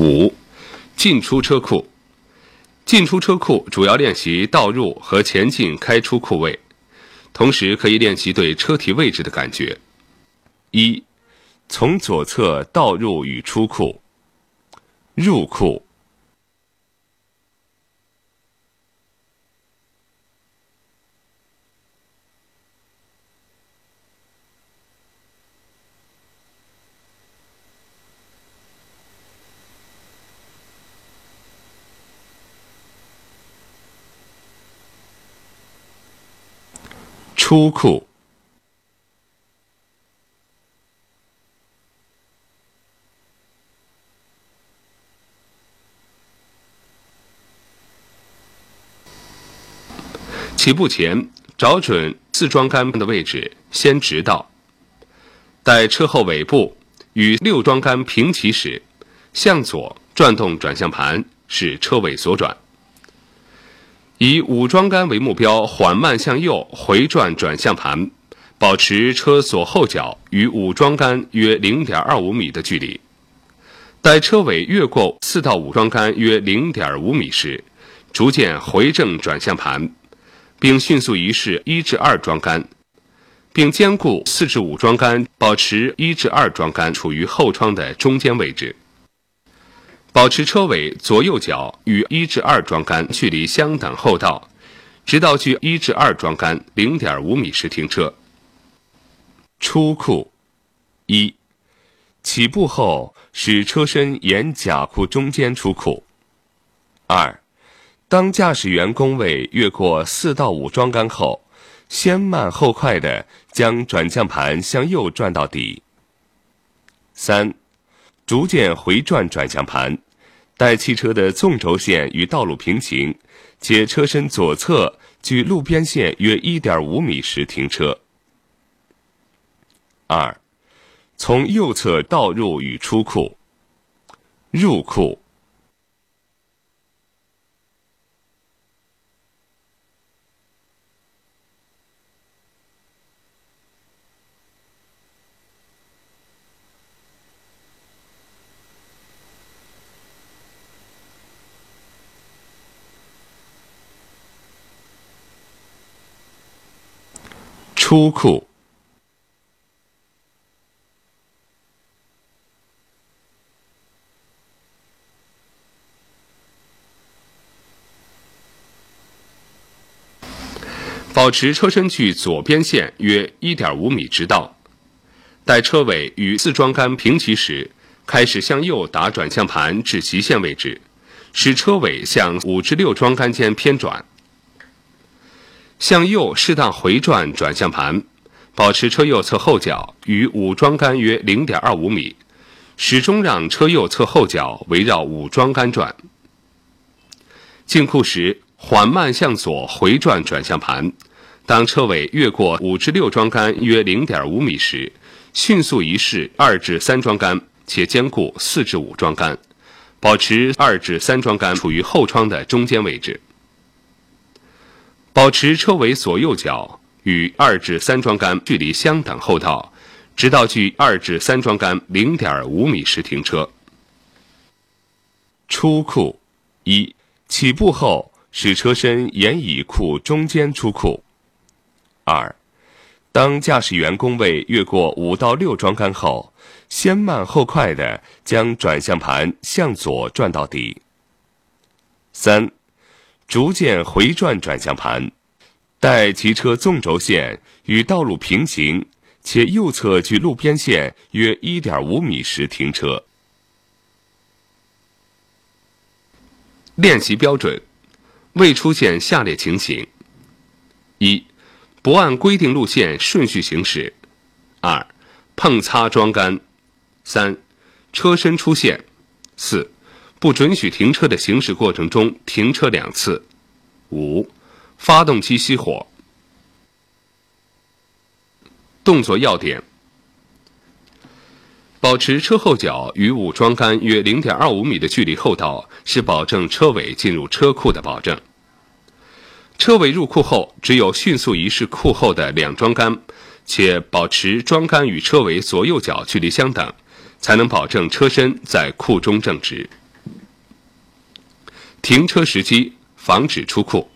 五、进出车库。进出车库主要练习倒入和前进开出库位，同时可以练习对车体位置的感觉。一、从左侧倒入与出库。入库。出库。起步前，找准四装杆的位置，先直道。待车后尾部与六桩杆平齐时，向左转动转向盘，使车尾左转。以武装杆为目标，缓慢向右回转转向盘，保持车左后脚与武装杆约零点二五米的距离。待车尾越过四到五桩杆约零点五米时，逐渐回正转向盘，并迅速移式一至二桩杆，并兼顾四至五桩杆，保持一至二桩杆处于后窗的中间位置。保持车尾左右脚与一至二桩杆距离相等后倒，直到距一至二桩杆零点五米时停车。出库，一，起步后使车身沿甲库中间出库。二，当驾驶员工位越过四到五桩杆后，先慢后快地将转向盘向右转到底。三。逐渐回转转向盘，待汽车的纵轴线与道路平行，且车身左侧距路边线约一点五米时停车。二，从右侧倒入与出库。入库。出库。保持车身距左边线约一点五米直道，待车尾与四桩杆平齐时，开始向右打转向盘至极限位置，使车尾向五至六桩杆间偏转。向右适当回转转向盘，保持车右侧后脚与五桩杆约零点二五米，始终让车右侧后脚围绕五桩杆转。进库时缓慢向左回转转向盘，当车尾越过五至六桩杆约零点五米时，迅速移式二至三桩杆，且兼顾四至五桩杆，保持二至三桩杆处于后窗的中间位置。保持车尾左右脚与二至三桩杆距离相等后倒，直到距二至三桩杆零点五米时停车。出库，一，起步后使车身沿乙库中间出库。二，当驾驶员工位越过五到六桩杆后，先慢后快地将转向盘向左转到底。三。逐渐回转转向盘，待骑车纵轴线与道路平行，且右侧距路边线约一点五米时停车。练习标准：未出现下列情形：一、不按规定路线顺序行驶；二、碰擦桩杆；三、车身出现；四。不准许停车的行驶过程中停车两次。五、发动机熄火。动作要点：保持车后脚与五桩杆约零点二五米的距离后倒，是保证车尾进入车库的保证。车尾入库后，只有迅速移式库后的两桩杆，且保持桩杆与车尾左右脚距离相等，才能保证车身在库中正直。停车时机，防止出库。